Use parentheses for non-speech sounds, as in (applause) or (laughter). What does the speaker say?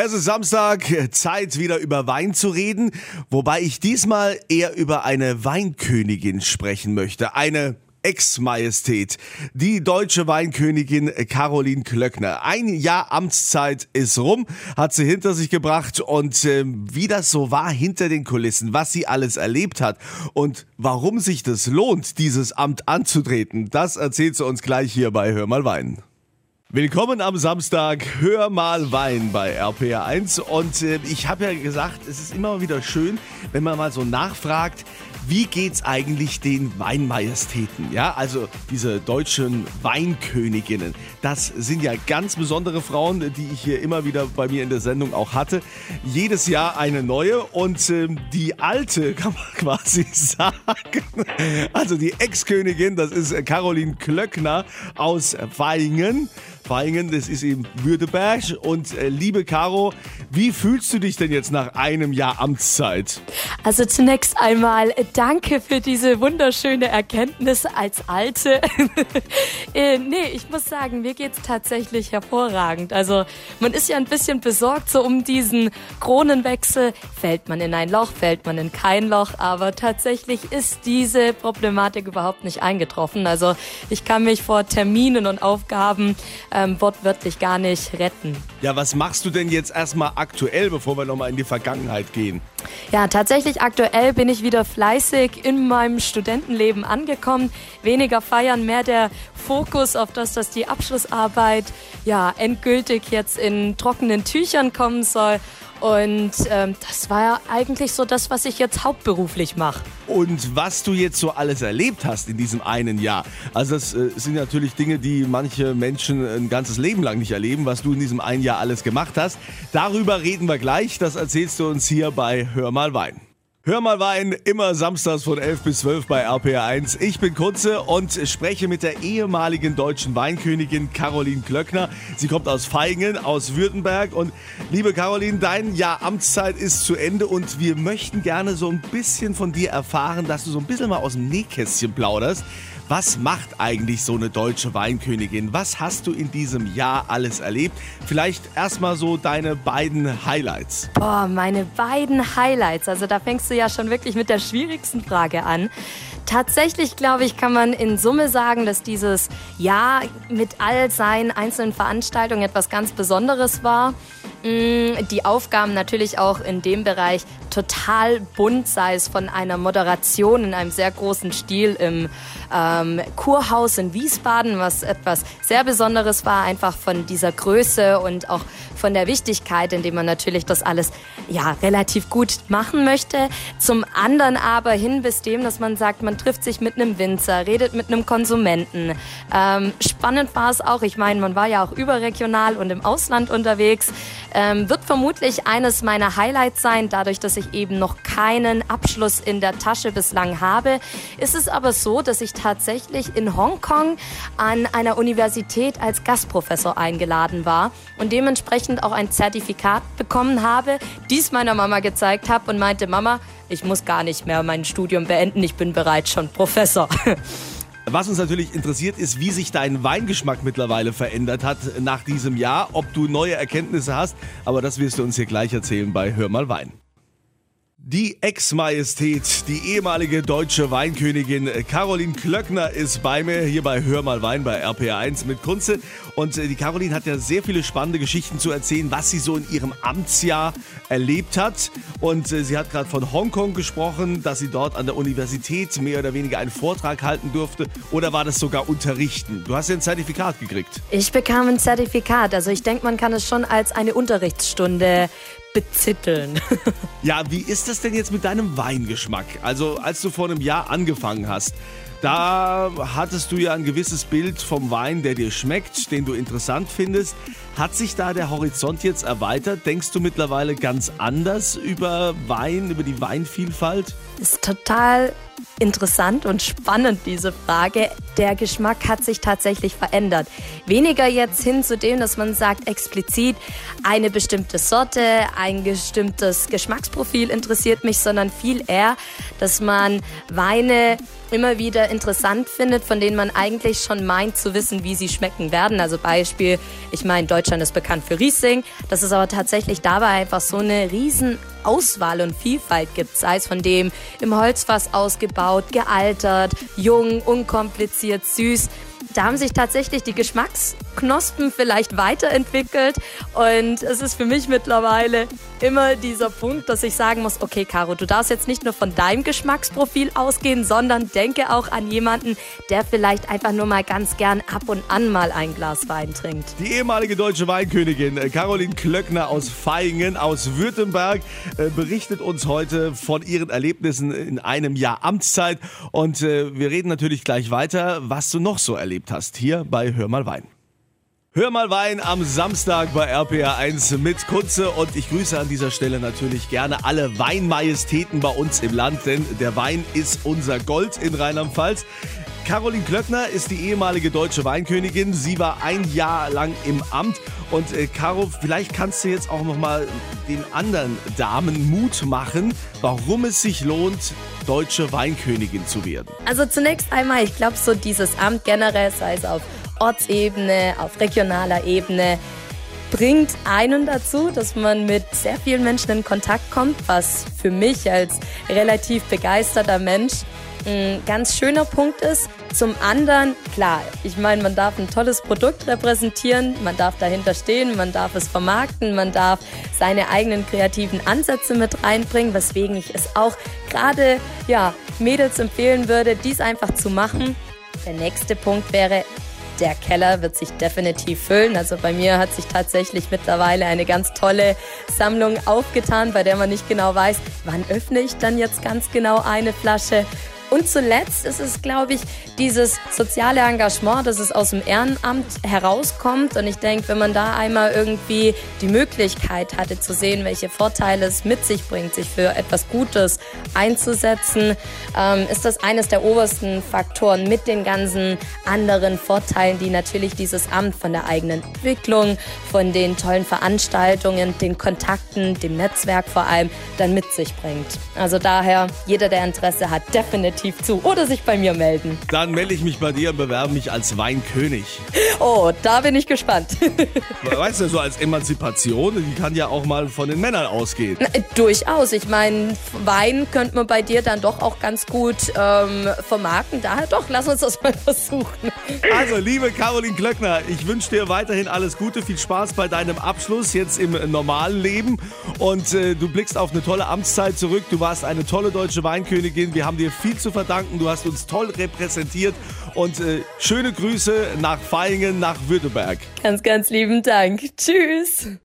Es ist Samstag, Zeit wieder über Wein zu reden, wobei ich diesmal eher über eine Weinkönigin sprechen möchte. Eine Ex-Majestät, die deutsche Weinkönigin Caroline Klöckner. Ein Jahr Amtszeit ist rum, hat sie hinter sich gebracht und äh, wie das so war hinter den Kulissen, was sie alles erlebt hat und warum sich das lohnt, dieses Amt anzutreten, das erzählt sie uns gleich hier bei Hör mal Wein. Willkommen am Samstag, hör mal Wein bei RPR1 und äh, ich habe ja gesagt, es ist immer wieder schön, wenn man mal so nachfragt, wie geht's eigentlich den Weinmajestäten? Ja, also diese deutschen Weinköniginnen. Das sind ja ganz besondere Frauen, die ich hier immer wieder bei mir in der Sendung auch hatte. Jedes Jahr eine neue und äh, die alte (laughs) kann man quasi sagen. Also die Ex-Königin, das ist Caroline Klöckner aus Weingen. Feingen, das ist eben Württemberg. Und äh, liebe Caro, wie fühlst du dich denn jetzt nach einem Jahr Amtszeit? Also zunächst einmal danke für diese wunderschöne Erkenntnis als Alte. (laughs) äh, nee, ich muss sagen, mir geht's tatsächlich hervorragend. Also man ist ja ein bisschen besorgt so um diesen Kronenwechsel. Fällt man in ein Loch, fällt man in kein Loch. Aber tatsächlich ist diese Problematik überhaupt nicht eingetroffen. Also ich kann mich vor Terminen und Aufgaben ähm, wortwörtlich gar nicht retten. Ja, was machst du denn jetzt erstmal aktuell, bevor wir nochmal in die Vergangenheit gehen? Ja, tatsächlich aktuell bin ich wieder fleißig in meinem Studentenleben angekommen. Weniger feiern, mehr der Fokus auf das, dass die Abschlussarbeit ja endgültig jetzt in trockenen Tüchern kommen soll. Und ähm, das war ja eigentlich so das, was ich jetzt hauptberuflich mache. Und was du jetzt so alles erlebt hast in diesem einen Jahr. Also das äh, sind natürlich Dinge, die manche Menschen ein ganzes Leben lang nicht erleben, was du in diesem einen Jahr alles gemacht hast. Darüber reden wir gleich. Das erzählst du uns hier bei Hör mal Wein. Hör mal Wein, immer samstags von 11 bis 12 bei RPR1. Ich bin Kunze und spreche mit der ehemaligen deutschen Weinkönigin Caroline Klöckner. Sie kommt aus Feingen, aus Württemberg. Und liebe Caroline, dein Jahr Amtszeit ist zu Ende und wir möchten gerne so ein bisschen von dir erfahren, dass du so ein bisschen mal aus dem Nähkästchen plauderst. Was macht eigentlich so eine deutsche Weinkönigin? Was hast du in diesem Jahr alles erlebt? Vielleicht erstmal so deine beiden Highlights. Boah, meine beiden Highlights. Also da fängst du ja schon wirklich mit der schwierigsten Frage an. Tatsächlich, glaube ich, kann man in Summe sagen, dass dieses Jahr mit all seinen einzelnen Veranstaltungen etwas ganz Besonderes war. Mm, die Aufgaben natürlich auch in dem Bereich total bunt, sei es von einer Moderation in einem sehr großen Stil im ähm, Kurhaus in Wiesbaden, was etwas sehr Besonderes war, einfach von dieser Größe und auch von der Wichtigkeit, indem man natürlich das alles ja relativ gut machen möchte. Zum anderen aber hin bis dem, dass man sagt, man trifft sich mit einem Winzer, redet mit einem Konsumenten. Ähm, spannend war es auch, ich meine, man war ja auch überregional und im Ausland unterwegs. Ähm, wird vermutlich eines meiner Highlights sein, dadurch, dass ich eben noch keinen Abschluss in der Tasche bislang habe. Ist es aber so, dass ich tatsächlich in Hongkong an einer Universität als Gastprofessor eingeladen war und dementsprechend auch ein Zertifikat bekommen habe, dies meiner Mama gezeigt habe und meinte, Mama, ich muss gar nicht mehr mein Studium beenden, ich bin bereits schon Professor. (laughs) Was uns natürlich interessiert, ist, wie sich dein Weingeschmack mittlerweile verändert hat nach diesem Jahr, ob du neue Erkenntnisse hast, aber das wirst du uns hier gleich erzählen bei Hör mal Wein. Die Ex-Majestät, die ehemalige deutsche Weinkönigin Caroline Klöckner ist bei mir hier bei Hör mal Wein bei RPR1 mit Kunze. Und äh, die Caroline hat ja sehr viele spannende Geschichten zu erzählen, was sie so in ihrem Amtsjahr erlebt hat. Und äh, sie hat gerade von Hongkong gesprochen, dass sie dort an der Universität mehr oder weniger einen Vortrag halten durfte. Oder war das sogar unterrichten? Du hast ja ein Zertifikat gekriegt. Ich bekam ein Zertifikat. Also ich denke, man kann es schon als eine Unterrichtsstunde bezitteln. (laughs) ja, wie ist das denn jetzt mit deinem Weingeschmack? Also, als du vor einem Jahr angefangen hast, da hattest du ja ein gewisses Bild vom Wein, der dir schmeckt, den du interessant findest. Hat sich da der Horizont jetzt erweitert? Denkst du mittlerweile ganz anders über Wein, über die Weinvielfalt? Das ist total interessant und spannend, diese Frage. Der Geschmack hat sich tatsächlich verändert. Weniger jetzt hin zu dem, dass man sagt explizit, eine bestimmte Sorte, ein bestimmtes Geschmacksprofil interessiert mich, sondern viel eher, dass man Weine immer wieder interessant findet, von denen man eigentlich schon meint zu wissen, wie sie schmecken werden. Also Beispiel, ich meine, Deutschland ist bekannt für Riesling, dass es aber tatsächlich dabei einfach so eine riesen Auswahl und Vielfalt gibt, sei es von dem im Holzfass ausgebaut, gealtert, jung, unkompliziert, süß. Da haben sich tatsächlich die Geschmacksknospen vielleicht weiterentwickelt. Und es ist für mich mittlerweile immer dieser Punkt, dass ich sagen muss, okay, Caro, du darfst jetzt nicht nur von deinem Geschmacksprofil ausgehen, sondern denke auch an jemanden, der vielleicht einfach nur mal ganz gern ab und an mal ein Glas Wein trinkt. Die ehemalige deutsche Weinkönigin äh, Caroline Klöckner aus Feingen aus Württemberg äh, berichtet uns heute von ihren Erlebnissen in einem Jahr Amtszeit. Und äh, wir reden natürlich gleich weiter, was du noch so erlebt hast hier bei Hör mal Wein. Hör mal Wein am Samstag bei RPR1 mit Kunze und ich grüße an dieser Stelle natürlich gerne alle Weinmajestäten bei uns im Land, denn der Wein ist unser Gold in Rheinland-Pfalz. Caroline Klöckner ist die ehemalige deutsche Weinkönigin. Sie war ein Jahr lang im Amt. Und äh, Caro, vielleicht kannst du jetzt auch noch mal den anderen Damen Mut machen, warum es sich lohnt, deutsche Weinkönigin zu werden. Also zunächst einmal, ich glaube, so dieses Amt generell, sei es auf Ortsebene, auf regionaler Ebene, bringt einen dazu, dass man mit sehr vielen Menschen in Kontakt kommt, was für mich als relativ begeisterter Mensch ein ganz schöner Punkt ist. Zum anderen, klar, ich meine, man darf ein tolles Produkt repräsentieren, man darf dahinter stehen, man darf es vermarkten, man darf seine eigenen kreativen Ansätze mit reinbringen, weswegen ich es auch gerade ja, Mädels empfehlen würde, dies einfach zu machen. Der nächste Punkt wäre, der Keller wird sich definitiv füllen. Also bei mir hat sich tatsächlich mittlerweile eine ganz tolle Sammlung aufgetan, bei der man nicht genau weiß, wann öffne ich dann jetzt ganz genau eine Flasche. Und zuletzt ist es, glaube ich, dieses soziale Engagement, dass es aus dem Ehrenamt herauskommt. Und ich denke, wenn man da einmal irgendwie die Möglichkeit hatte zu sehen, welche Vorteile es mit sich bringt, sich für etwas Gutes einzusetzen, ähm, ist das eines der obersten Faktoren mit den ganzen anderen Vorteilen, die natürlich dieses Amt von der eigenen Entwicklung, von den tollen Veranstaltungen, den Kontakten, dem Netzwerk vor allem dann mit sich bringt. Also daher, jeder, der Interesse hat, definitiv definitiv zu. Oder sich bei mir melden. Dann melde ich mich bei dir und bewerbe mich als Weinkönig. Oh, da bin ich gespannt. (laughs) weißt du, so als Emanzipation, die kann ja auch mal von den Männern ausgehen. Na, durchaus. Ich meine, Wein könnte man bei dir dann doch auch ganz gut ähm, vermarkten. Daher doch, lass uns das mal (laughs) versuchen. Also, liebe Caroline Klöckner, ich wünsche dir weiterhin alles Gute, viel Spaß bei deinem Abschluss jetzt im normalen Leben. Und äh, du blickst auf eine tolle Amtszeit zurück. Du warst eine tolle deutsche Weinkönigin. Wir haben dir viel zu zu verdanken. Du hast uns toll repräsentiert und äh, schöne Grüße nach Feingen, nach Württemberg. Ganz, ganz lieben Dank. Tschüss.